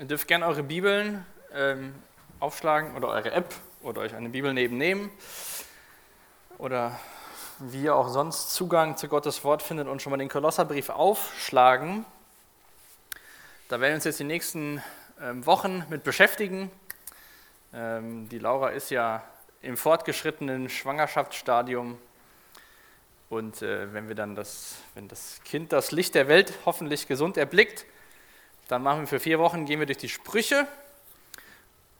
Ihr dürft gerne eure Bibeln ähm, aufschlagen oder eure App oder euch eine Bibel nebennehmen oder wie ihr auch sonst Zugang zu Gottes Wort findet und schon mal den Kolosserbrief aufschlagen. Da werden wir uns jetzt die nächsten ähm, Wochen mit beschäftigen. Ähm, die Laura ist ja im fortgeschrittenen Schwangerschaftsstadium und äh, wenn wir dann das, wenn das Kind das Licht der Welt hoffentlich gesund erblickt, dann machen wir für vier Wochen, gehen wir durch die Sprüche.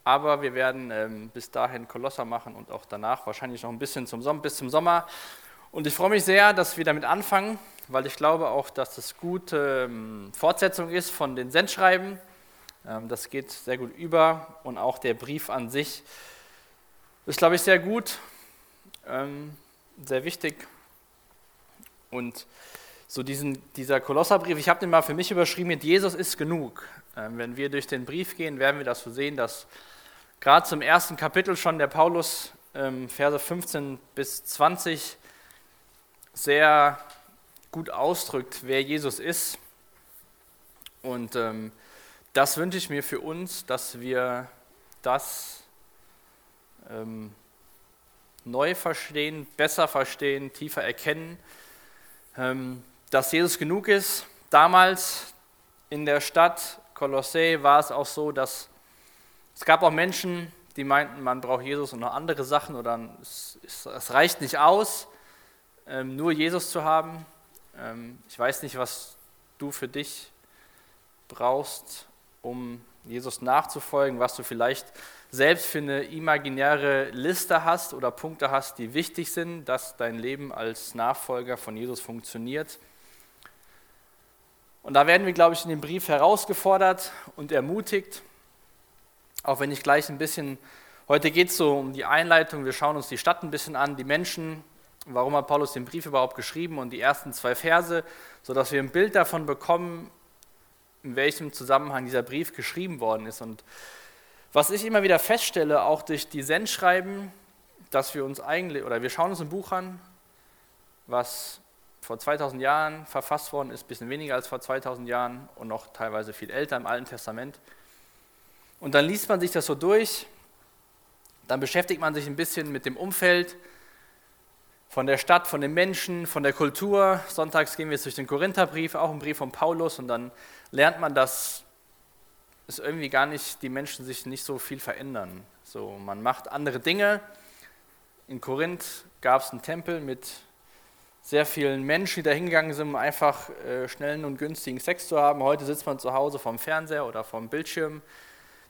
Aber wir werden ähm, bis dahin Kolosser machen und auch danach wahrscheinlich noch ein bisschen zum Sommer, bis zum Sommer. Und ich freue mich sehr, dass wir damit anfangen, weil ich glaube auch, dass das gute ähm, Fortsetzung ist von den Sendschreiben. Ähm, das geht sehr gut über und auch der Brief an sich ist, glaube ich, sehr gut, ähm, sehr wichtig und so diesen, dieser Kolosserbrief, ich habe den mal für mich überschrieben mit Jesus ist genug. Ähm, wenn wir durch den Brief gehen, werden wir das so sehen, dass gerade zum ersten Kapitel schon der Paulus ähm, Verse 15 bis 20 sehr gut ausdrückt, wer Jesus ist. Und ähm, das wünsche ich mir für uns, dass wir das ähm, neu verstehen, besser verstehen, tiefer erkennen ähm, dass Jesus genug ist. Damals in der Stadt Kolossä war es auch so, dass es gab auch Menschen, die meinten, man braucht Jesus und noch andere Sachen oder es, es reicht nicht aus, ähm, nur Jesus zu haben. Ähm, ich weiß nicht, was du für dich brauchst, um Jesus nachzufolgen, was du vielleicht selbst für eine imaginäre Liste hast oder Punkte hast, die wichtig sind, dass dein Leben als Nachfolger von Jesus funktioniert. Und da werden wir, glaube ich, in dem Brief herausgefordert und ermutigt, auch wenn ich gleich ein bisschen, heute geht es so um die Einleitung, wir schauen uns die Stadt ein bisschen an, die Menschen, warum hat Paulus den Brief überhaupt geschrieben und die ersten zwei Verse, sodass wir ein Bild davon bekommen, in welchem Zusammenhang dieser Brief geschrieben worden ist. Und was ich immer wieder feststelle, auch durch die Sendschreiben, dass wir uns eigentlich, oder wir schauen uns ein Buch an, was vor 2000 Jahren verfasst worden ist, ein bisschen weniger als vor 2000 Jahren und noch teilweise viel älter im Alten Testament. Und dann liest man sich das so durch, dann beschäftigt man sich ein bisschen mit dem Umfeld von der Stadt, von den Menschen, von der Kultur. Sonntags gehen wir jetzt durch den Korintherbrief, auch ein Brief von Paulus, und dann lernt man, dass es irgendwie gar nicht, die Menschen sich nicht so viel verändern. So, man macht andere Dinge. In Korinth gab es einen Tempel mit sehr vielen Menschen, die da hingegangen sind, um einfach äh, schnellen und günstigen Sex zu haben. Heute sitzt man zu Hause vorm Fernseher oder vorm Bildschirm.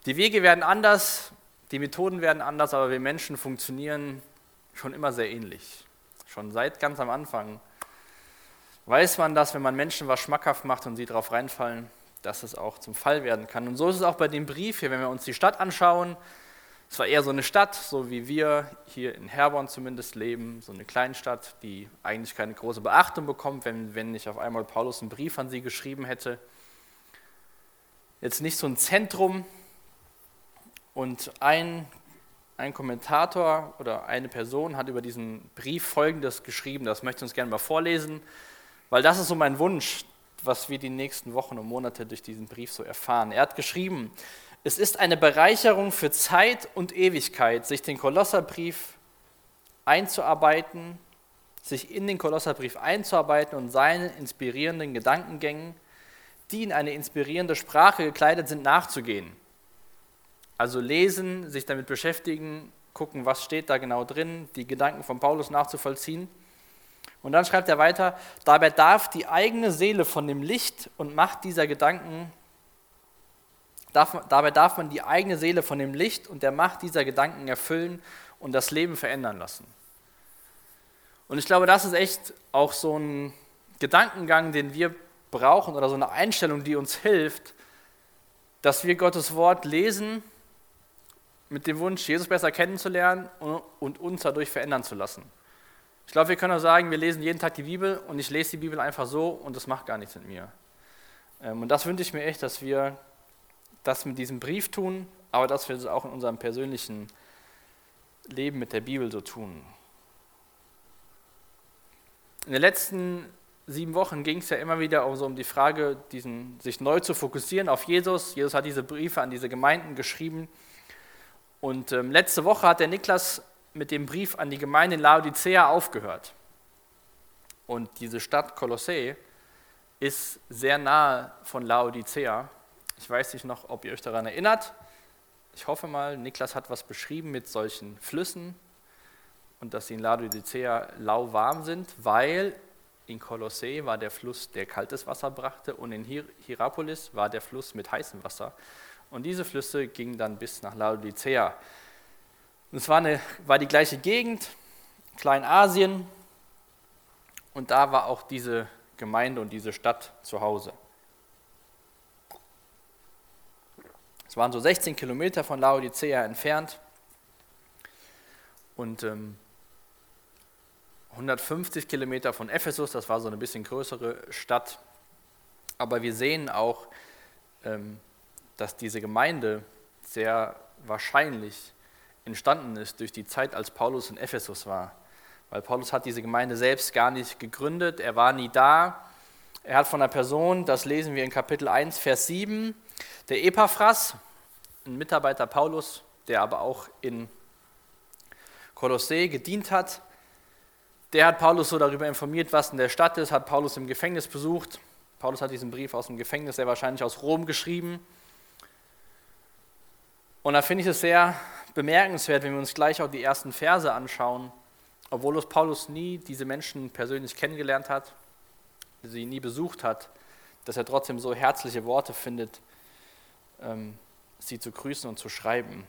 Die Wege werden anders, die Methoden werden anders, aber wir Menschen funktionieren schon immer sehr ähnlich. Schon seit ganz am Anfang weiß man das, wenn man Menschen was schmackhaft macht und sie darauf reinfallen, dass es auch zum Fall werden kann. Und so ist es auch bei dem Brief hier, wenn wir uns die Stadt anschauen. Es war eher so eine Stadt, so wie wir hier in Herborn zumindest leben, so eine Kleinstadt, die eigentlich keine große Beachtung bekommt, wenn, wenn nicht auf einmal Paulus einen Brief an sie geschrieben hätte. Jetzt nicht so ein Zentrum. Und ein, ein Kommentator oder eine Person hat über diesen Brief Folgendes geschrieben, das möchte ich uns gerne mal vorlesen, weil das ist so mein Wunsch, was wir die nächsten Wochen und Monate durch diesen Brief so erfahren. Er hat geschrieben, es ist eine Bereicherung für Zeit und Ewigkeit, sich den Kolosserbrief einzuarbeiten, sich in den Kolosserbrief einzuarbeiten und seinen inspirierenden Gedankengängen, die in eine inspirierende Sprache gekleidet sind, nachzugehen. Also lesen, sich damit beschäftigen, gucken, was steht da genau drin, die Gedanken von Paulus nachzuvollziehen. Und dann schreibt er weiter, dabei darf die eigene Seele von dem Licht und Macht dieser Gedanken, darf, dabei darf man die eigene Seele von dem Licht und der Macht dieser Gedanken erfüllen und das Leben verändern lassen. Und ich glaube, das ist echt auch so ein Gedankengang, den wir brauchen oder so eine Einstellung, die uns hilft, dass wir Gottes Wort lesen mit dem Wunsch, Jesus besser kennenzulernen und uns dadurch verändern zu lassen. Ich glaube, wir können auch sagen, wir lesen jeden Tag die Bibel und ich lese die Bibel einfach so und das macht gar nichts mit mir. Ähm, und das wünsche ich mir echt, dass wir das mit diesem Brief tun, aber dass wir das auch in unserem persönlichen Leben mit der Bibel so tun. In den letzten sieben Wochen ging es ja immer wieder um, so um die Frage, diesen, sich neu zu fokussieren auf Jesus. Jesus hat diese Briefe an diese Gemeinden geschrieben. Und ähm, letzte Woche hat der Niklas mit dem Brief an die Gemeinde in Laodicea aufgehört. Und diese Stadt Kolossee ist sehr nahe von Laodicea. Ich weiß nicht noch, ob ihr euch daran erinnert. Ich hoffe mal, Niklas hat was beschrieben mit solchen Flüssen und dass sie in Laodicea lauwarm sind, weil in Kolossee war der Fluss, der kaltes Wasser brachte, und in Hierapolis war der Fluss mit heißem Wasser. Und diese Flüsse gingen dann bis nach Laodicea. Und es war, eine, war die gleiche Gegend, Kleinasien, und da war auch diese Gemeinde und diese Stadt zu Hause. Es waren so 16 Kilometer von Laodicea entfernt und ähm, 150 Kilometer von Ephesus, das war so eine bisschen größere Stadt. Aber wir sehen auch, ähm, dass diese Gemeinde sehr wahrscheinlich entstanden ist durch die Zeit, als Paulus in Ephesus war. Weil Paulus hat diese Gemeinde selbst gar nicht gegründet, er war nie da. Er hat von einer Person, das lesen wir in Kapitel 1, Vers 7, der Epaphras, ein Mitarbeiter Paulus, der aber auch in Kolossee gedient hat, der hat Paulus so darüber informiert, was in der Stadt ist, hat Paulus im Gefängnis besucht. Paulus hat diesen Brief aus dem Gefängnis, sehr wahrscheinlich aus Rom, geschrieben. Und da finde ich es sehr bemerkenswert, wenn wir uns gleich auch die ersten Verse anschauen, obwohl Paulus nie diese Menschen persönlich kennengelernt hat, sie nie besucht hat, dass er trotzdem so herzliche Worte findet, sie zu grüßen und zu schreiben.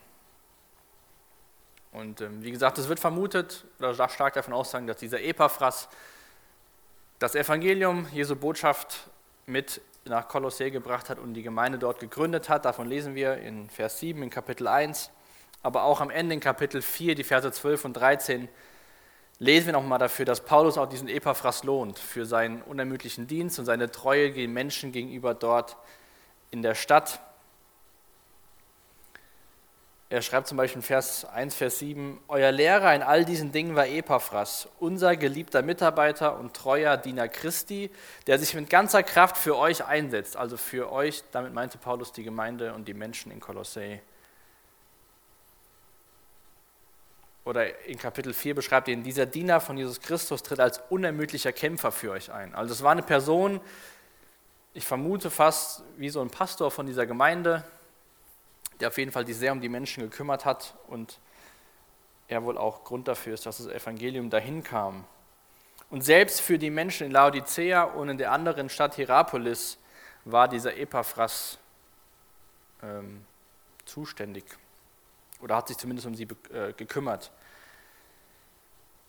Und ähm, wie gesagt, es wird vermutet, oder stark davon aussagen, dass dieser Epaphras das Evangelium, Jesu Botschaft mit nach Kolossee gebracht hat und die Gemeinde dort gegründet hat. Davon lesen wir in Vers 7 in Kapitel 1, aber auch am Ende in Kapitel 4, die Verse 12 und 13, lesen wir nochmal dafür, dass Paulus auch diesen Epaphras lohnt für seinen unermüdlichen Dienst und seine Treue den Menschen gegenüber dort in der Stadt. Er schreibt zum Beispiel in Vers 1, Vers 7, Euer Lehrer in all diesen Dingen war Epaphras, unser geliebter Mitarbeiter und treuer Diener Christi, der sich mit ganzer Kraft für euch einsetzt. Also für euch, damit meinte Paulus die Gemeinde und die Menschen in Kolossee. Oder in Kapitel 4 beschreibt ihn, dieser Diener von Jesus Christus tritt als unermüdlicher Kämpfer für euch ein. Also es war eine Person, ich vermute fast wie so ein Pastor von dieser Gemeinde, der auf jeden Fall sich sehr um die Menschen gekümmert hat und er wohl auch Grund dafür ist, dass das Evangelium dahin kam. Und selbst für die Menschen in Laodicea und in der anderen Stadt Hierapolis war dieser Epaphras ähm, zuständig oder hat sich zumindest um sie äh, gekümmert.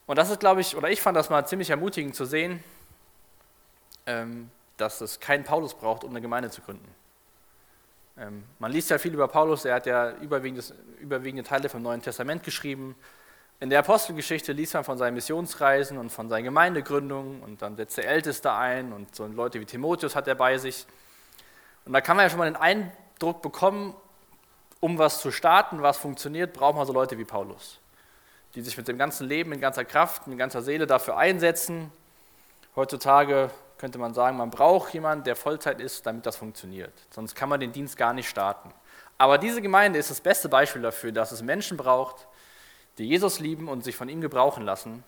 Und das ist, glaube ich, oder ich fand das mal ziemlich ermutigend zu sehen, ähm, dass es keinen Paulus braucht, um eine Gemeinde zu gründen. Ähm, man liest ja viel über Paulus, er hat ja überwiegende, Teile vom Neuen Testament geschrieben. In der Apostelgeschichte liest man von seinen Missionsreisen und von seinen Gemeindegründungen und dann setzt der Älteste ein und so Leute wie Timotheus hat er bei sich. Und da kann man ja schon mal den Eindruck bekommen, um was zu starten, was funktioniert, braucht man so Leute wie Paulus, die sich mit dem ganzen Leben, mit ganzer Kraft, mit ganzer Seele dafür einsetzen. Heutzutage könnte man sagen, man braucht jemanden, der Vollzeit ist, damit das funktioniert. Sonst kann man den Dienst gar nicht starten. Aber diese Gemeinde ist das beste Beispiel dafür, dass es Menschen braucht, die Jesus lieben und sich von ihm gebrauchen lassen.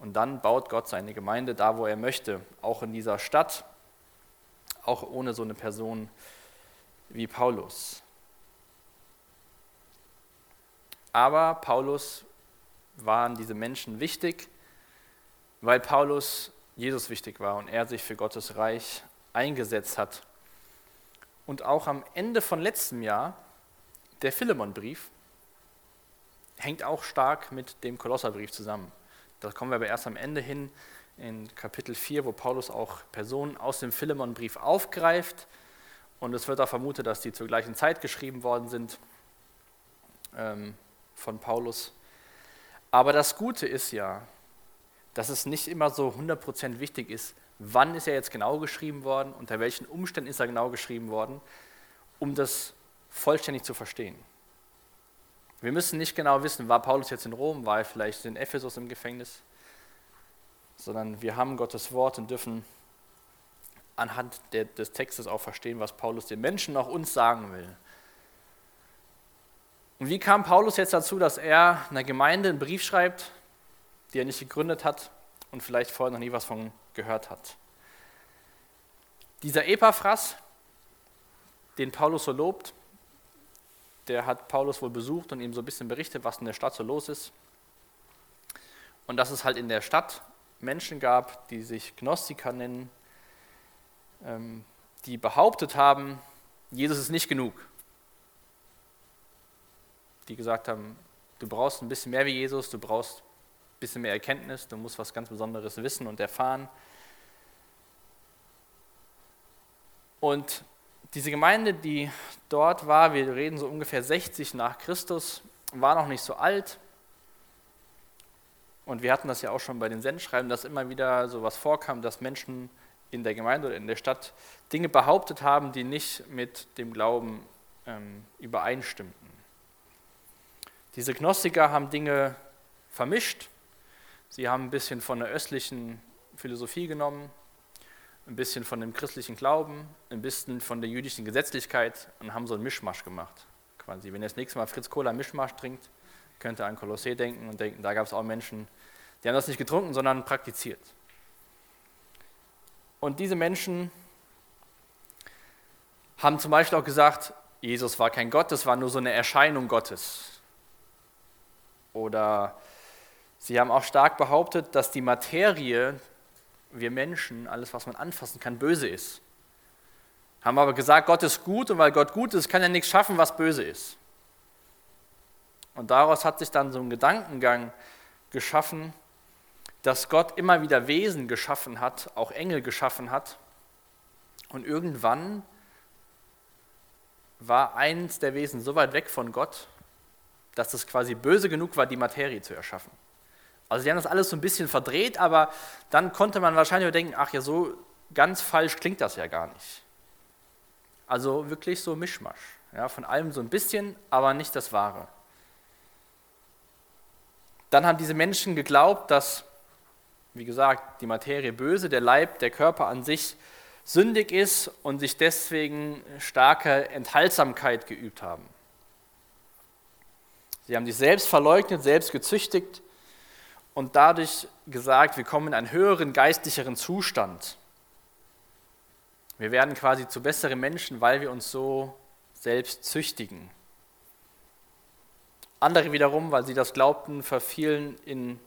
Und dann baut Gott seine Gemeinde da, wo er möchte, auch in dieser Stadt, auch ohne so eine Person wie Paulus. Aber Paulus waren diese Menschen wichtig, weil Paulus Jesus wichtig war und er sich für Gottes Reich eingesetzt hat. Und auch am Ende von letztem Jahr, der Philemonbrief, hängt auch stark mit dem Kolosserbrief zusammen. Da kommen wir aber erst am Ende hin, in Kapitel 4, wo Paulus auch Personen aus dem Philemonbrief aufgreift. Und es wird auch vermutet, dass die zur gleichen Zeit geschrieben worden sind ähm, von Paulus. Aber das Gute ist ja, dass es nicht immer so 100% wichtig ist, wann ist er jetzt genau geschrieben worden, unter welchen Umständen ist er genau geschrieben worden, um das vollständig zu verstehen. Wir müssen nicht genau wissen, war Paulus jetzt in Rom, war er vielleicht in Ephesus im Gefängnis. sondern wir haben Gottes Wort und dürfen anhand der, des Textes auch verstehen, was Paulus den Menschen auch uns sagen will. Und wie kam Paulus jetzt dazu, dass er einer Gemeinde einen Brief schreibt, die er nicht gegründet hat und vielleicht vorher noch nie was von gehört hat? Dieser Epaphras, den Paulus so lobt, der hat Paulus wohl besucht und ihm so ein bisschen berichtet, was in der Stadt so los ist. Und dass es halt in der Stadt Menschen gab, die sich Gnostiker nennen, ähm, die behauptet haben, Jesus ist nicht genug. Die gesagt haben, du brauchst ein bisschen mehr wie Jesus, du brauchst bisschen mehr Erkenntnis, du musst was ganz Besonderes wissen und erfahren. Und diese Gemeinde, die dort war, wir reden so ungefähr 60 nach Christus, war noch nicht so alt. Und wir hatten das ja auch schon bei den Sendschreiben, dass immer wieder so was vorkam, dass Menschen in der Gemeinde oder in der Stadt Dinge behauptet haben, die nicht mit dem Glauben ähm, übereinstimmten. Diese Gnostiker haben Dinge vermischt. Sie haben ein bisschen von der östlichen Philosophie genommen, ein bisschen von dem christlichen Glauben, ein bisschen von der jüdischen Gesetzlichkeit und haben so einen Mischmasch gemacht. Quasi. Wenn ihr das nächste Mal Fritz Cola Mischmasch trinkt, könnt ihr an Kolossee denken und denken, da gab es auch Menschen, die haben das nicht getrunken, sondern praktiziert. Und diese Menschen haben zum Beispiel auch gesagt, Jesus war kein Gott, das war nur so eine Erscheinung Gottes. Oder sie haben auch stark behauptet, dass die Materie, wir Menschen, alles, was man anfassen kann, böse ist. Haben aber gesagt, Gott ist gut und weil Gott gut ist, kann er nichts schaffen, was böse ist. Und daraus hat sich dann so ein Gedankengang geschaffen, dass Gott immer wieder Wesen geschaffen hat, auch Engel geschaffen hat. Und irgendwann war eins der Wesen so weit weg von Gott, dass es quasi böse genug war, die Materie zu erschaffen. Also sie haben das alles so ein bisschen verdreht, aber dann konnte man wahrscheinlich denken, ach ja, so ganz falsch klingt das ja gar nicht. Also wirklich so Mischmasch. Ja, von allem so ein bisschen, aber nicht das Wahre. Dann haben diese Menschen geglaubt, dass, wie gesagt, die Materie böse, der Leib, der Körper an sich sündig ist und sich deswegen starke Enthaltsamkeit geübt haben. Sie haben sich selbst verleugnet, selbst gezüchtigt und dadurch gesagt, wir kommen in einen höheren, geistlicheren Zustand. Wir werden quasi zu besseren Menschen, weil wir uns so selbst züchtigen. Andere wiederum, weil sie das glaubten, verfielen in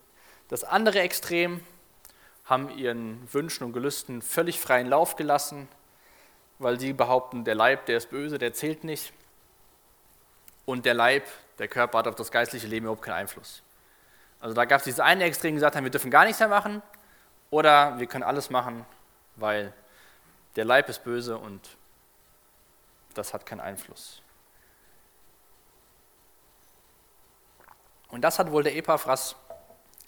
das andere Extrem, haben ihren Wünschen und Gelüsten völlig freien Lauf gelassen, weil sie behaupten, der Leib, der ist böse, der zählt nicht. Und der Leib, der Körper hat auf das geistliche Leben überhaupt keinen Einfluss. Also da gab es dieses eine Extrem, die gesagt haben, wir dürfen gar nichts mehr machen oder wir können alles machen, weil der Leib ist böse und das hat keinen Einfluss. Und das hat wohl der Epaphras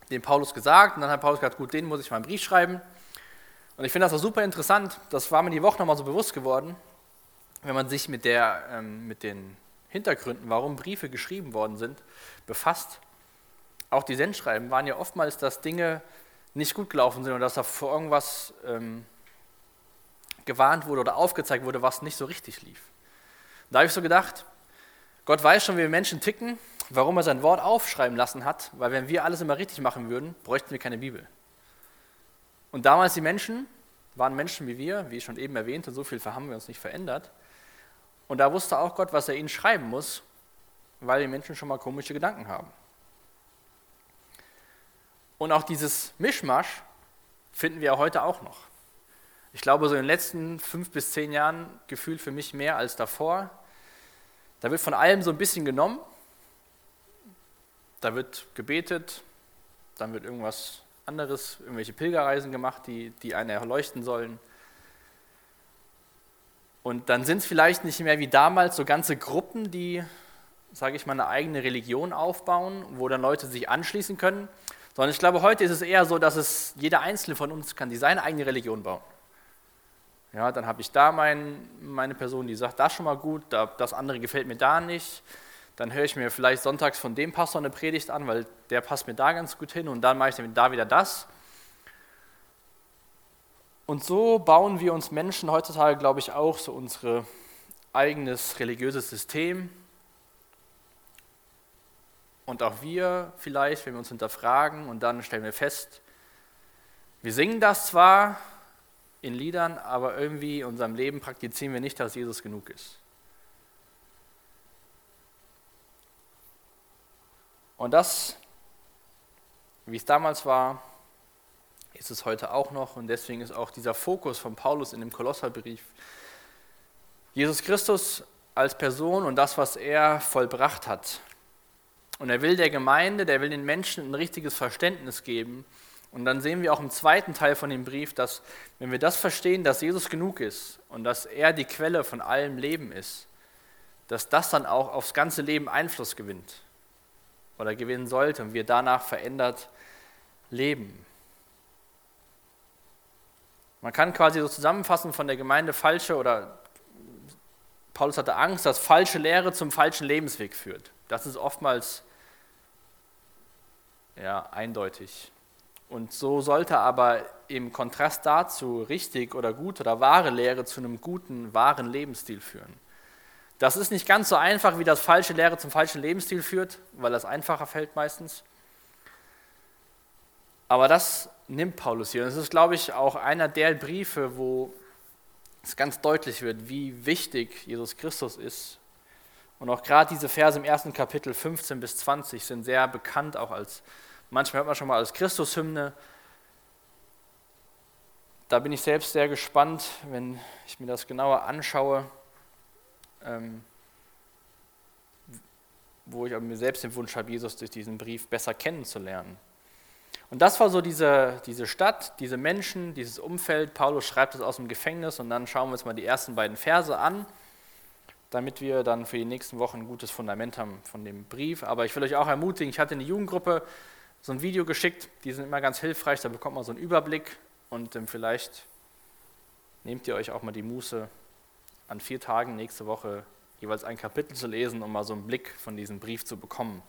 dem Paulus gesagt. Und dann hat Paulus gesagt, gut, den muss ich mal einen Brief schreiben. Und ich finde das auch super interessant. Das war mir die Woche nochmal so bewusst geworden, wenn man sich mit, der, ähm, mit den Hintergründen, warum Briefe geschrieben worden sind, befasst auch die Sendschreiben waren ja oftmals, dass Dinge nicht gut gelaufen sind oder dass da vor irgendwas ähm, gewarnt wurde oder aufgezeigt wurde, was nicht so richtig lief. da habe ich so gedacht, Gott weiß schon, wie wir Menschen ticken, warum er sein Wort aufschreiben lassen hat, weil wenn wir alles immer richtig machen würden, bräuchten wir keine Bibel. Und damals die Menschen waren Menschen wie wir, wie ich schon eben erwähnt, und so viel haben wir uns nicht verändert. Und da wusste auch Gott, was er ihnen schreiben muss, weil die Menschen schon mal komische Gedanken haben. Und auch dieses Mischmasch finden wir heute auch noch. Ich glaube, so in den letzten fünf bis zehn Jahren gefühlt für mich mehr als davor. Da wird von allem so ein bisschen genommen. Da wird gebetet, dann wird irgendwas anderes, irgendwelche Pilgerreisen gemacht, die, die einen erleuchten sollen. Und dann sind es vielleicht nicht mehr wie damals so ganze Gruppen, die, sage ich mal, eine eigene Religion aufbauen, wo dann Leute sich anschließen können, sondern ich glaube, heute ist es eher so, dass es jeder Einzelne von uns kann die seine eigene Religion bauen. Ja, dann habe ich da mein, meine Person, die sagt, das schon mal gut, das andere gefällt mir da nicht. Dann höre ich mir vielleicht sonntags von dem Pastor eine Predigt an, weil der passt mir da ganz gut hin und dann mache ich da wieder das. Und so bauen wir uns Menschen heutzutage, glaube ich, auch so unser eigenes religiöses System. Und auch wir vielleicht, wenn wir uns hinterfragen und dann stellen wir fest, wir singen das zwar in Liedern, aber irgendwie in unserem Leben praktizieren wir nicht, dass Jesus genug ist. Und das, wie es damals war, ist es heute auch noch und deswegen ist auch dieser Fokus von Paulus in dem Kolosserbrief Jesus Christus als Person und das, was er vollbracht hat. Und er will der Gemeinde, der will den Menschen ein richtiges Verständnis geben. Und dann sehen wir auch im zweiten Teil von dem Brief, dass wenn wir das verstehen, dass Jesus genug ist und dass er die Quelle von allem Leben ist, dass das dann auch aufs ganze Leben Einfluss gewinnt oder gewinnen sollte und wir danach verändert leben. Man kann quasi so zusammenfassen von der Gemeinde falsche oder Paulus hatte Angst, dass falsche Lehre zum falschen Lebensweg führt. Das ist oftmals ja, eindeutig. Und so sollte aber im Kontrast dazu richtig oder gut oder wahre Lehre zu einem guten, wahren Lebensstil führen. Das ist nicht ganz so einfach, wie das falsche Lehre zum falschen Lebensstil führt, weil das einfacher fällt meistens. Aber das nimmt Paulus hier. Und es ist, glaube ich, auch einer der Briefe, wo es ganz deutlich wird, wie wichtig Jesus Christus ist. Und auch gerade diese Verse im ersten Kapitel 15 bis 20 sind sehr bekannt, auch als, manchmal hört man schon mal als Christushymne. Da bin ich selbst sehr gespannt, wenn ich mir das genauer anschaue, ähm, wo ich aber mir selbst den Wunsch habe, Jesus durch diesen Brief besser kennenzulernen. Und das war so diese, diese Stadt, diese Menschen, dieses Umfeld. Paulus schreibt es aus dem Gefängnis und dann schauen wir uns mal die ersten beiden Verse an, damit wir dann für die nächsten Wochen ein gutes Fundament haben von dem Brief. Aber ich will euch auch ermutigen, ich hatte in die Jugendgruppe so ein Video geschickt, die sind immer ganz hilfreich, da bekommt man so einen Überblick und ähm, vielleicht nehmt ihr euch auch mal die Muße, an vier Tagen nächste Woche jeweils ein Kapitel zu lesen, um mal so einen Blick von diesem Brief zu bekommen.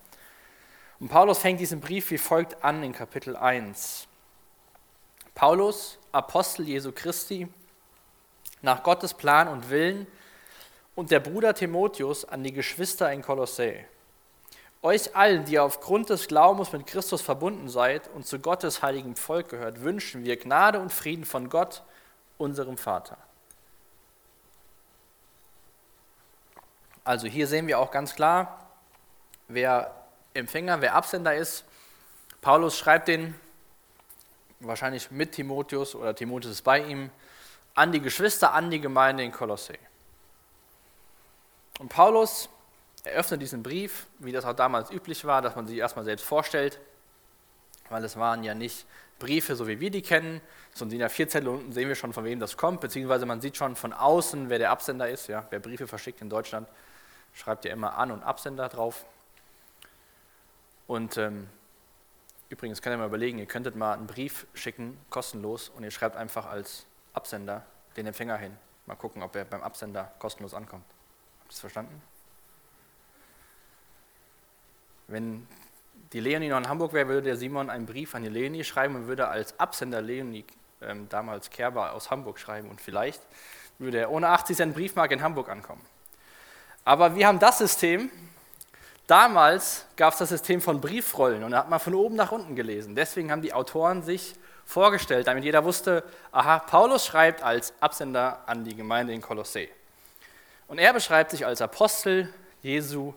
Und Paulus fängt diesen Brief wie folgt an in Kapitel 1. Paulus, Apostel Jesu Christi, nach Gottes Plan und Willen, und der Bruder Timotheus an die Geschwister in Kolossä. Euch allen, die aufgrund des Glaubens mit Christus verbunden seid und zu Gottes heiligem Volk gehört, wünschen wir Gnade und Frieden von Gott, unserem Vater. Also hier sehen wir auch ganz klar, wer Empfänger, wer Absender ist. Paulus schreibt den wahrscheinlich mit Timotheus oder Timotheus ist bei ihm an die Geschwister, an die Gemeinde in Kolossä. Und Paulus eröffnet diesen Brief, wie das auch damals üblich war, dass man sich erstmal selbst vorstellt, weil es waren ja nicht Briefe, so wie wir die kennen, sondern in der Vierzettel unten sehen wir schon, von wem das kommt, beziehungsweise man sieht schon von außen, wer der Absender ist. Ja, wer Briefe verschickt in Deutschland, schreibt ja immer An- und Absender drauf. Und ähm, übrigens könnt ihr mal überlegen, ihr könntet mal einen Brief schicken, kostenlos, und ihr schreibt einfach als Absender den Empfänger hin. Mal gucken, ob er beim Absender kostenlos ankommt. Habt ihr verstanden? Wenn die Leonie noch in Hamburg wäre, würde der Simon einen Brief an die Leonie schreiben und würde als Absender Leonie, ähm, damals Kerber aus Hamburg, schreiben. Und vielleicht würde er ohne 80 Cent Briefmarke in Hamburg ankommen. Aber wir haben das System, Damals gab es das System von Briefrollen und da hat man von oben nach unten gelesen. Deswegen haben die Autoren sich vorgestellt, damit jeder wusste, aha, Paulus schreibt als Absender an die Gemeinde in Kolossä. Und er beschreibt sich als Apostel Jesu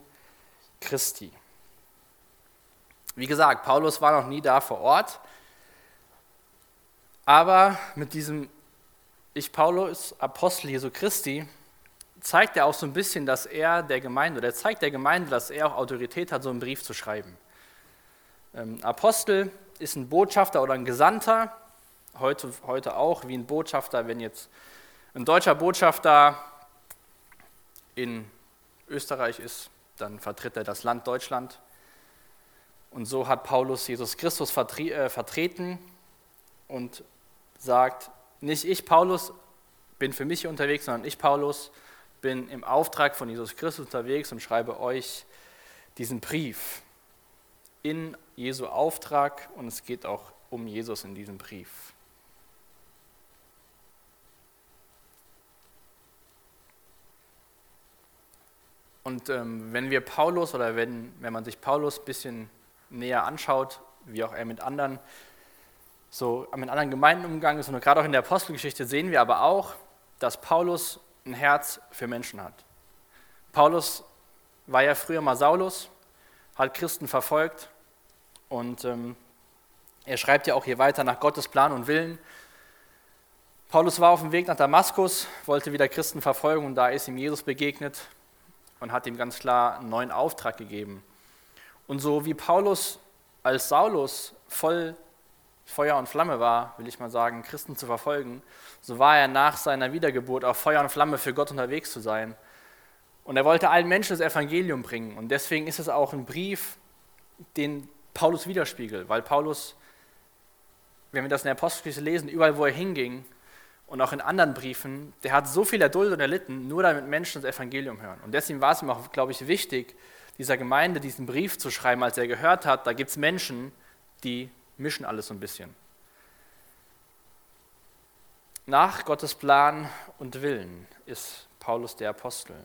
Christi. Wie gesagt, Paulus war noch nie da vor Ort, aber mit diesem Ich Paulus, Apostel Jesu Christi, zeigt er auch so ein bisschen, dass er der Gemeinde, oder er zeigt der Gemeinde, dass er auch Autorität hat, so einen Brief zu schreiben. Ähm, Apostel ist ein Botschafter oder ein Gesandter, heute, heute auch wie ein Botschafter, wenn jetzt ein deutscher Botschafter in Österreich ist, dann vertritt er das Land Deutschland. Und so hat Paulus Jesus Christus vertre äh, vertreten und sagt, nicht ich, Paulus, bin für mich unterwegs, sondern ich, Paulus, bin im Auftrag von Jesus Christus unterwegs und schreibe euch diesen Brief in Jesu Auftrag und es geht auch um Jesus in diesem Brief. Und ähm, wenn wir Paulus oder wenn, wenn man sich Paulus ein bisschen näher anschaut, wie auch er mit anderen, so mit anderen Gemeinden umgegangen ist und gerade auch in der Apostelgeschichte sehen wir aber auch, dass Paulus ein Herz für Menschen hat. Paulus war ja früher mal Saulus, hat Christen verfolgt und ähm, er schreibt ja auch hier weiter nach Gottes Plan und Willen. Paulus war auf dem Weg nach Damaskus, wollte wieder Christen verfolgen und da ist ihm Jesus begegnet und hat ihm ganz klar einen neuen Auftrag gegeben. Und so wie Paulus als Saulus voll Feuer und Flamme war, will ich mal sagen, Christen zu verfolgen, so war er nach seiner Wiedergeburt auch Feuer und Flamme für Gott unterwegs zu sein. Und er wollte allen Menschen das Evangelium bringen. Und deswegen ist es auch ein Brief, den Paulus widerspiegelt, weil Paulus, wenn wir das in der Apostelgeschichte lesen, überall wo er hinging und auch in anderen Briefen, der hat so viel erduldet und erlitten, nur damit Menschen das Evangelium hören. Und deswegen war es ihm auch, glaube ich, wichtig, dieser Gemeinde diesen Brief zu schreiben, als er gehört hat, da gibt es Menschen, die mischen alles so ein bisschen. Nach Gottes Plan und Willen ist Paulus der Apostel.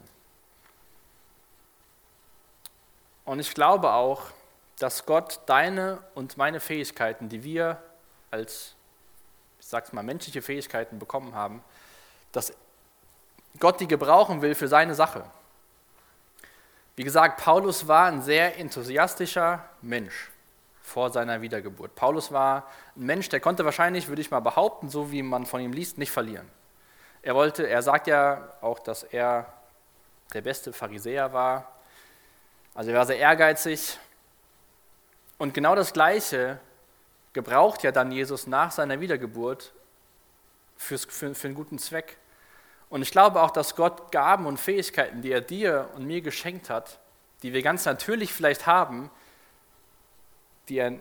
Und ich glaube auch, dass Gott deine und meine Fähigkeiten, die wir als, ich sag's mal, menschliche Fähigkeiten bekommen haben, dass Gott die gebrauchen will für seine Sache. Wie gesagt, Paulus war ein sehr enthusiastischer Mensch vor seiner Wiedergeburt. Paulus war ein Mensch, der konnte wahrscheinlich, würde ich mal behaupten, so wie man von ihm liest, nicht verlieren. Er wollte, er sagt ja auch, dass er der beste Pharisäer war. Also er war sehr ehrgeizig. Und genau das Gleiche gebraucht ja dann Jesus nach seiner Wiedergeburt fürs, für, für einen guten Zweck. Und ich glaube auch, dass Gott Gaben und Fähigkeiten, die er dir und mir geschenkt hat, die wir ganz natürlich vielleicht haben, die er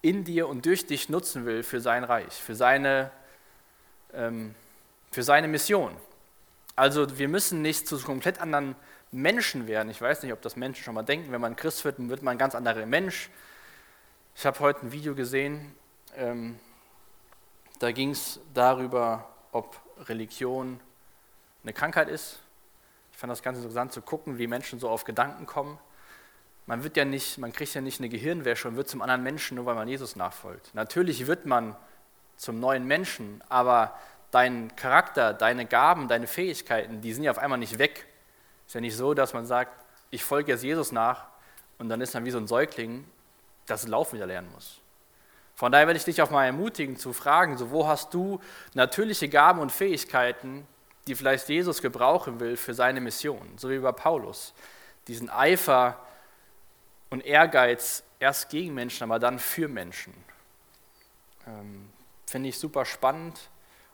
in dir und durch dich nutzen will für sein Reich, für seine, ähm, für seine Mission. Also wir müssen nicht zu komplett anderen Menschen werden. Ich weiß nicht, ob das Menschen schon mal denken, wenn man Christ wird, dann wird man ein ganz anderer Mensch. Ich habe heute ein Video gesehen, ähm, da ging es darüber, ob Religion eine Krankheit ist. Ich fand das ganz interessant zu gucken, wie Menschen so auf Gedanken kommen. Man wird ja nicht, man kriegt ja nicht eine Gehirnwäsche und wird zum anderen Menschen, nur weil man Jesus nachfolgt. Natürlich wird man zum neuen Menschen, aber dein Charakter, deine Gaben, deine Fähigkeiten, die sind ja auf einmal nicht weg. Ist ja nicht so, dass man sagt, ich folge jetzt Jesus nach und dann ist man wie so ein Säugling, das Laufen wieder lernen muss. Von daher will ich dich auch mal ermutigen zu fragen, so wo hast du natürliche Gaben und Fähigkeiten, die vielleicht Jesus gebrauchen will für seine Mission, so wie bei Paulus. Diesen Eifer, und Ehrgeiz erst gegen Menschen, aber dann für Menschen. Ähm, Finde ich super spannend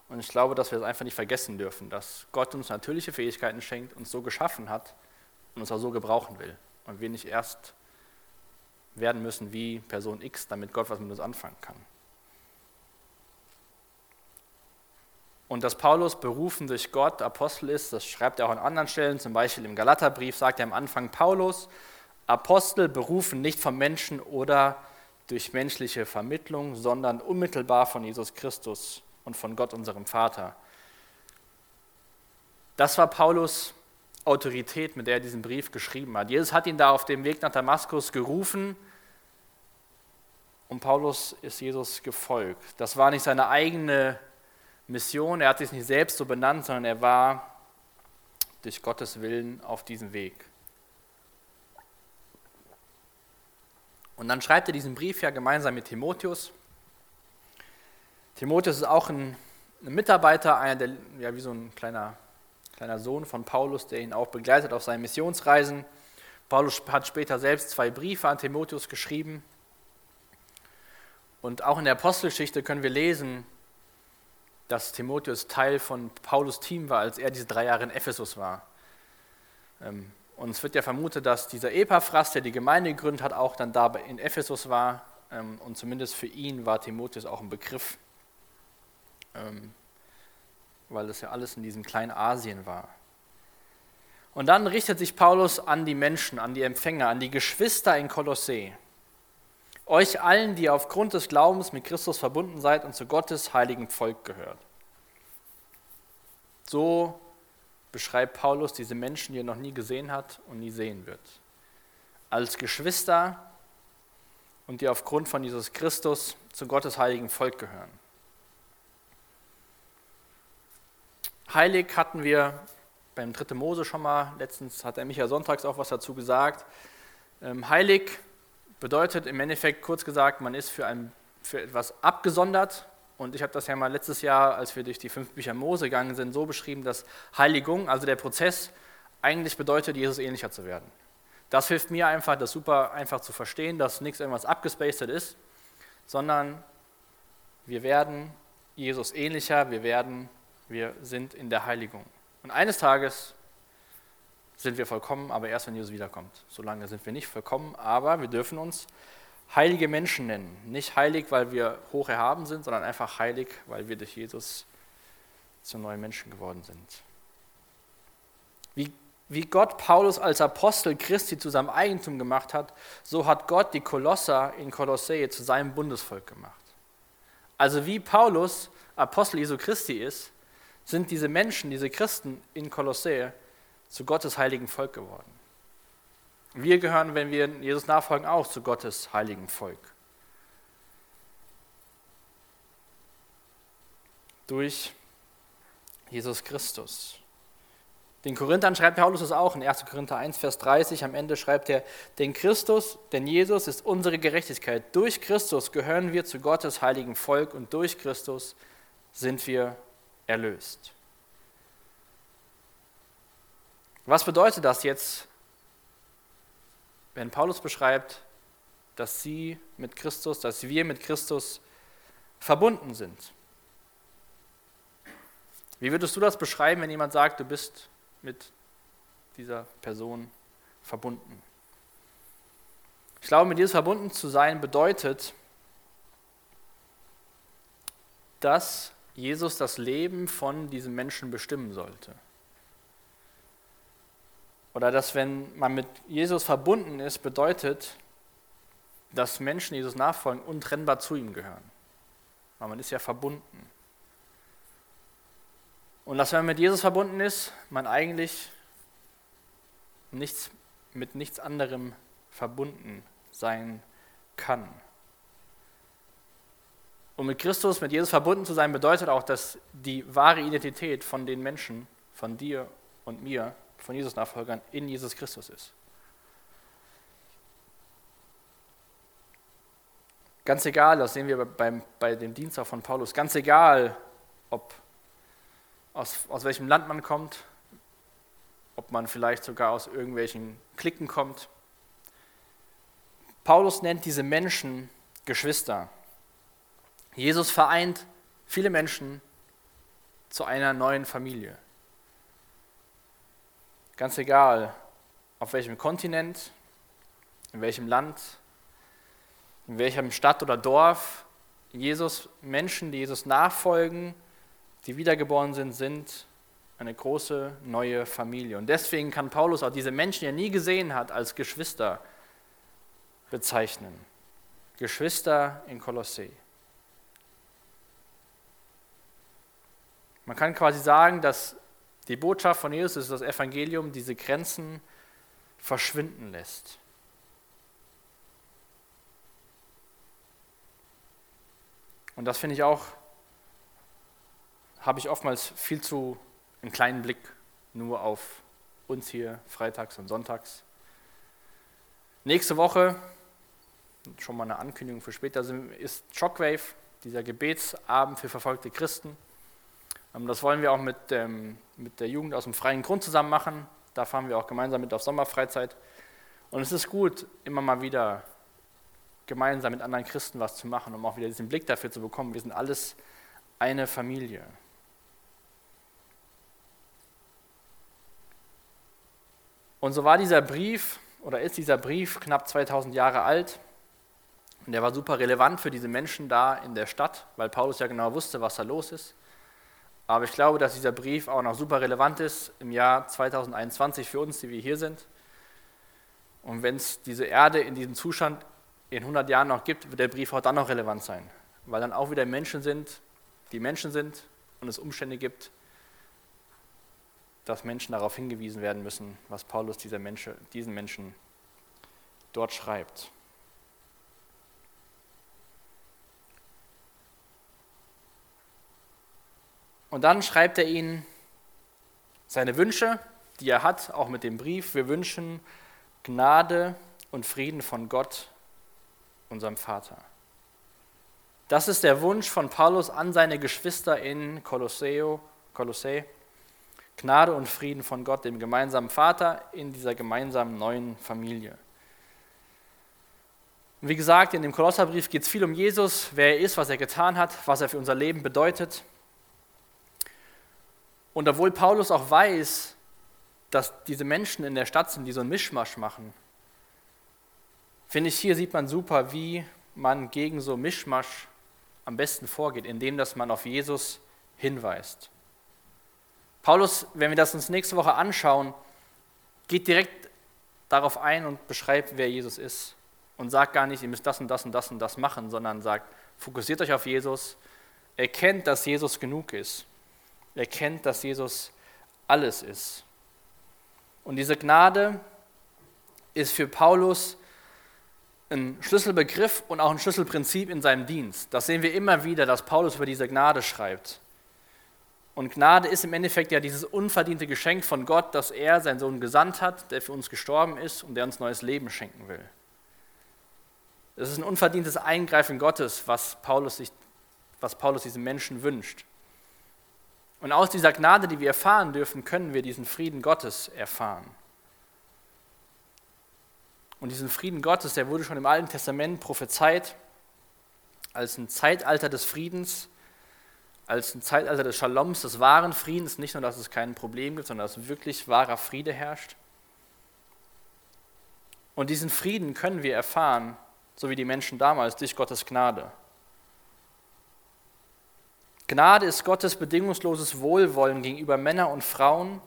und ich glaube, dass wir das einfach nicht vergessen dürfen, dass Gott uns natürliche Fähigkeiten schenkt, uns so geschaffen hat und uns auch so gebrauchen will. Und wir nicht erst werden müssen wie Person X, damit Gott was mit uns anfangen kann. Und dass Paulus berufen durch Gott Apostel ist, das schreibt er auch an anderen Stellen, zum Beispiel im Galaterbrief sagt er am Anfang Paulus, Apostel berufen nicht von Menschen oder durch menschliche Vermittlung, sondern unmittelbar von Jesus Christus und von Gott, unserem Vater. Das war Paulus Autorität, mit der er diesen Brief geschrieben hat. Jesus hat ihn da auf dem Weg nach Damaskus gerufen und Paulus ist Jesus gefolgt. Das war nicht seine eigene Mission, er hat sich nicht selbst so benannt, sondern er war durch Gottes Willen auf diesem Weg. Und dann schreibt er diesen Brief ja gemeinsam mit Timotheus. Timotheus ist auch ein, ein Mitarbeiter, einer der, ja, wie so ein kleiner, kleiner Sohn von Paulus, der ihn auch begleitet auf seinen Missionsreisen. Paulus hat später selbst zwei Briefe an Timotheus geschrieben. Und auch in der Apostelgeschichte können wir lesen, dass Timotheus Teil von Paulus Team war, als er diese drei Jahre in Ephesus war. Ähm, und es wird ja vermutet, dass dieser Epaphras, der die Gemeinde gegründet hat, auch dann da in Ephesus war. Ähm, und zumindest für ihn war Timotheus auch ein Begriff, ähm, weil das ja alles in diesem kleinen Asien war. Und dann richtet sich Paulus an die Menschen, an die Empfänger, an die Geschwister in Kolossee. Euch allen, die aufgrund des Glaubens mit Christus verbunden seid und zu Gottes heiligen Volk gehört. So beschreibt Paulus diese Menschen, die er noch nie gesehen hat und nie sehen wird. Als Geschwister und die aufgrund von Jesus Christus zu Gottes heiligen Volk gehören. Heilig hatten wir beim 3. Mose schon mal, letztens hat der Michael Sonntags auch was dazu gesagt. Ähm, heilig bedeutet im Endeffekt kurz gesagt, man ist für, ein, für etwas abgesondert. Und ich habe das ja mal letztes Jahr, als wir durch die fünf Bücher Mose gegangen sind, so beschrieben, dass Heiligung, also der Prozess, eigentlich bedeutet, Jesus ähnlicher zu werden. Das hilft mir einfach, das super einfach zu verstehen, dass nichts irgendwas abgespaced ist, sondern wir werden Jesus ähnlicher, wir werden, wir sind in der Heiligung. Und eines Tages sind wir vollkommen, aber erst wenn Jesus wiederkommt. Solange sind wir nicht vollkommen, aber wir dürfen uns heilige Menschen nennen. Nicht heilig, weil wir hoch erhaben sind, sondern einfach heilig, weil wir durch Jesus zu neuen Menschen geworden sind. Wie wie Gott Paulus als Apostel Christi zu seinem Eigentum gemacht hat, so hat Gott die Kolosser in Kolossee zu seinem Bundesvolk gemacht. Also wie Paulus Apostel Jesu Christi ist, sind diese Menschen, diese Christen in Kolossee zu Gottes heiligen Volk geworden. Wir gehören, wenn wir Jesus nachfolgen, auch zu Gottes heiligen Volk. Durch Jesus Christus. Den Korinthern schreibt Paulus es auch in 1. Korinther 1, Vers 30. Am Ende schreibt er, denn Christus, denn Jesus ist unsere Gerechtigkeit. Durch Christus gehören wir zu Gottes heiligen Volk und durch Christus sind wir erlöst. Was bedeutet das jetzt, wenn Paulus beschreibt, dass sie mit Christus, dass wir mit Christus verbunden sind? Wie würdest du das beschreiben, wenn jemand sagt, du bist mit dieser Person verbunden. Ich glaube, mit Jesus verbunden zu sein bedeutet, dass Jesus das Leben von diesem Menschen bestimmen sollte. Oder dass wenn man mit Jesus verbunden ist, bedeutet, dass Menschen Jesus nachfolgen, untrennbar zu ihm gehören. Weil man ist ja verbunden. Und dass wenn man mit Jesus verbunden ist, man eigentlich nichts, mit nichts anderem verbunden sein kann. Und mit Christus, mit Jesus verbunden zu sein, bedeutet auch, dass die wahre Identität von den Menschen, von dir und mir, von Jesus Nachfolgern, in Jesus Christus ist. Ganz egal, das sehen wir beim, bei dem Dienstag von Paulus, ganz egal, ob aus, aus welchem Land man kommt, ob man vielleicht sogar aus irgendwelchen Klicken kommt. Paulus nennt diese Menschen Geschwister. Jesus vereint viele Menschen zu einer neuen Familie. Ganz egal, auf welchem Kontinent, in welchem Land, in welchem Stadt oder Dorf, Jesus, Menschen, die Jesus nachfolgen, die wiedergeboren sind, sind eine große neue Familie. Und deswegen kann Paulus auch diese Menschen, die er nie gesehen hat, als Geschwister bezeichnen. Geschwister in Kolossee. Man kann quasi sagen, dass die Botschaft von Jesus, das Evangelium, diese Grenzen verschwinden lässt. Und das finde ich auch habe ich oftmals viel zu einen kleinen Blick nur auf uns hier freitags und sonntags. Nächste Woche, schon mal eine Ankündigung für später, ist Shockwave, dieser Gebetsabend für verfolgte Christen. Ähm, das wollen wir auch mit, ähm, mit der Jugend aus dem freien Grund zusammen machen. Da fahren wir auch gemeinsam mit auf Sommerfreizeit. Und es ist gut, immer mal wieder gemeinsam mit anderen Christen was zu machen, um auch wieder diesen Blick dafür zu bekommen. Wir sind alles eine Familie. Und so war dieser Brief oder ist dieser Brief knapp 2000 Jahre alt. Und der war super relevant für diese Menschen da in der Stadt, weil Paulus ja genau wusste, was da los ist. Aber ich glaube, dass dieser Brief auch noch super relevant ist im Jahr 2021 für uns, die wir hier sind. Und wenn es diese Erde in diesem Zustand in 100 Jahren noch gibt, wird der Brief auch dann noch relevant sein. Weil dann auch wieder Menschen sind, die Menschen sind und es Umstände gibt, dass Menschen darauf hingewiesen werden müssen, was Paulus dieser Mensch, diesen Menschen dort schreibt. Und dann schreibt er ihnen seine Wünsche, die er hat, auch mit dem Brief. Wir wünschen Gnade und Frieden von Gott, unserem Vater. Das ist der Wunsch von Paulus an seine Geschwister in Kolosseo, Kolossä. Gnade und Frieden von Gott, dem gemeinsamen Vater, in dieser gemeinsamen neuen Familie. Und wie gesagt, in dem Kolosserbrief geht es viel um Jesus, wer er ist, was er getan hat, was er für unser Leben bedeutet. Und obwohl Paulus auch weiß, dass diese Menschen in der Stadt sind, die so einen Mischmasch machen, finde ich, hier sieht man super, wie man gegen so Mischmasch am besten vorgeht, indem dass man auf Jesus hinweist. Paulus, wenn wir das uns nächste Woche anschauen, geht direkt darauf ein und beschreibt, wer Jesus ist. Und sagt gar nicht, ihr müsst das und das und das und das machen, sondern sagt, fokussiert euch auf Jesus, erkennt, dass Jesus genug ist, erkennt, dass Jesus alles ist. Und diese Gnade ist für Paulus ein Schlüsselbegriff und auch ein Schlüsselprinzip in seinem Dienst. Das sehen wir immer wieder, dass Paulus über diese Gnade schreibt. Und Gnade ist im Endeffekt ja dieses unverdiente Geschenk von Gott, dass er seinen Sohn gesandt hat, der für uns gestorben ist und der uns neues Leben schenken will. Es ist ein unverdientes Eingreifen Gottes, was Paulus, sich, was Paulus diesen Menschen wünscht. Und aus dieser Gnade, die wir erfahren dürfen, können wir diesen Frieden Gottes erfahren. Und diesen Frieden Gottes, der wurde schon im Alten Testament prophezeit als ein Zeitalter des Friedens, als ein Zeitalter des Shaloms, des wahren Friedens. Nicht nur, dass es kein Problem gibt, sondern dass wirklich wahrer Friede herrscht. Und diesen Frieden können wir erfahren, so wie die Menschen damals, durch Gottes Gnade. Gnade ist Gottes bedingungsloses Wohlwollen gegenüber Männern und Frauen,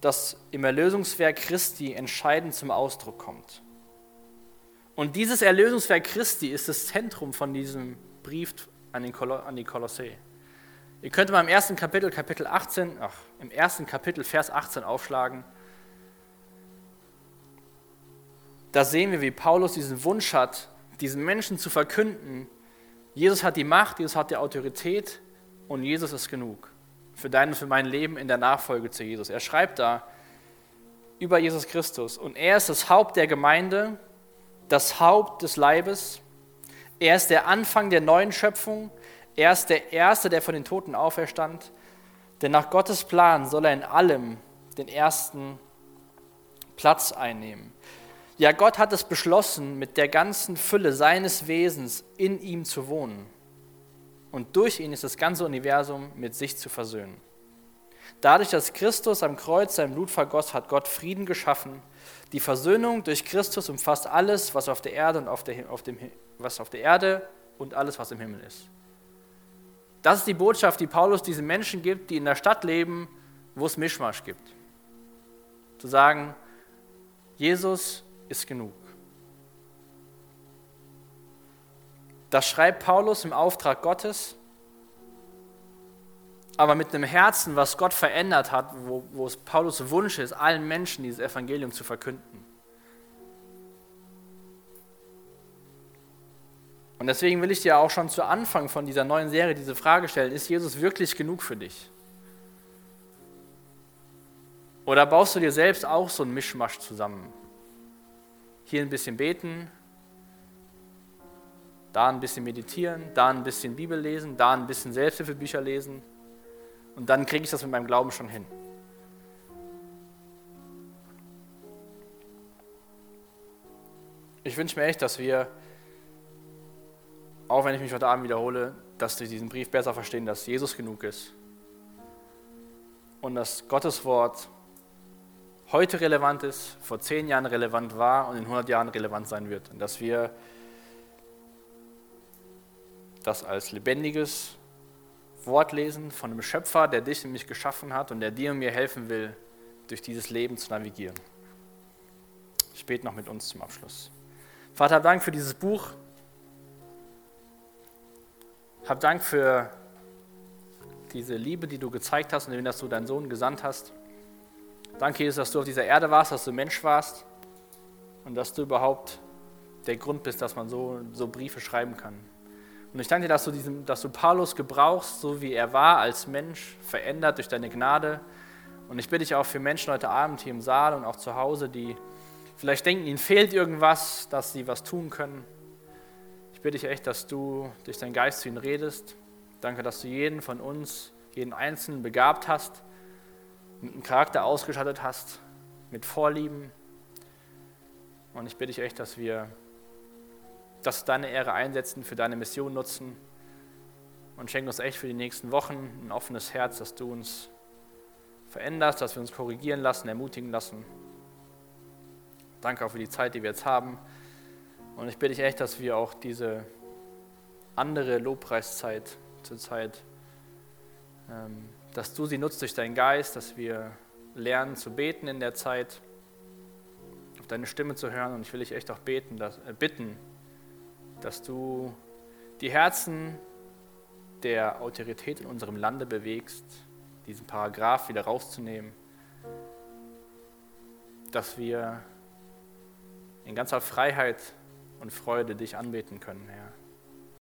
das im Erlösungswerk Christi entscheidend zum Ausdruck kommt. Und dieses Erlösungswerk Christi ist das Zentrum von diesem Brief an, den Kol an die Kolossee. Ihr könnt mal im ersten Kapitel, Kapitel 18, ach, im ersten Kapitel, Vers 18 aufschlagen. Da sehen wir, wie Paulus diesen Wunsch hat, diesen Menschen zu verkünden, Jesus hat die Macht, Jesus hat die Autorität und Jesus ist genug für dein und für mein Leben in der Nachfolge zu Jesus. Er schreibt da über Jesus Christus und er ist das Haupt der Gemeinde, das Haupt des Leibes. Er ist der Anfang der neuen Schöpfung. Er ist der Erste, der von den Toten auferstand. Denn nach Gottes Plan soll er in allem den ersten Platz einnehmen. Ja, Gott hat es beschlossen, mit der ganzen Fülle seines Wesens in ihm zu wohnen und durch ihn ist das ganze Universum mit sich zu versöhnen. Dadurch, dass Christus am Kreuz sein Blut vergoss, hat Gott Frieden geschaffen. Die Versöhnung durch Christus umfasst alles, was auf der Erde und auf, der, auf dem, was auf der Erde und alles, was im Himmel ist. Das ist die Botschaft, die Paulus diesen Menschen gibt, die in der Stadt leben, wo es Mischmasch gibt. Zu sagen, Jesus ist genug. Das schreibt Paulus im Auftrag Gottes, aber mit einem Herzen, was Gott verändert hat, wo, wo es Paulus Wunsch ist, allen Menschen dieses Evangelium zu verkünden. Und deswegen will ich dir auch schon zu Anfang von dieser neuen Serie diese Frage stellen, ist Jesus wirklich genug für dich? Oder baust du dir selbst auch so einen Mischmasch zusammen? Hier ein bisschen beten, da ein bisschen meditieren, da ein bisschen Bibel lesen, da ein bisschen Selbsthilfebücher lesen. Und dann kriege ich das mit meinem Glauben schon hin. Ich wünsche mir echt, dass wir, auch wenn ich mich heute Abend wiederhole, dass wir diesen Brief besser verstehen, dass Jesus genug ist. Und dass Gottes Wort heute relevant ist, vor zehn Jahren relevant war und in 100 Jahren relevant sein wird. Und dass wir das als lebendiges Wort lesen von einem Schöpfer, der dich und mich geschaffen hat und der dir und mir helfen will, durch dieses Leben zu navigieren. Ich bete noch mit uns zum Abschluss. Vater, hab Dank für dieses Buch. Hab Dank für diese Liebe, die du gezeigt hast und dass du deinen Sohn gesandt hast. Danke, Jesus, dass du auf dieser Erde warst, dass du Mensch warst und dass du überhaupt der Grund bist, dass man so, so Briefe schreiben kann. Und ich danke dir, dass du, diesen, dass du Paulus gebrauchst, so wie er war als Mensch, verändert durch deine Gnade. Und ich bitte dich auch für Menschen heute Abend hier im Saal und auch zu Hause, die vielleicht denken, ihnen fehlt irgendwas, dass sie was tun können. Ich bitte dich echt, dass du durch deinen Geist zu ihnen redest. Danke, dass du jeden von uns, jeden Einzelnen begabt hast, mit einem Charakter ausgestattet hast, mit Vorlieben. Und ich bitte dich echt, dass wir das deine Ehre einsetzen, für deine Mission nutzen. Und schenk uns echt für die nächsten Wochen ein offenes Herz, dass du uns veränderst, dass wir uns korrigieren lassen, ermutigen lassen. Danke auch für die Zeit, die wir jetzt haben. Und ich bitte dich echt, dass wir auch diese andere Lobpreiszeit zur Zeit, ähm, dass du sie nutzt durch deinen Geist, dass wir lernen zu beten in der Zeit, auf deine Stimme zu hören. Und ich will dich echt auch beten, dass, äh, bitten, dass du die Herzen der Autorität in unserem Lande bewegst, diesen Paragraph wieder rauszunehmen, dass wir in ganzer Freiheit und Freude dich anbeten können, Herr.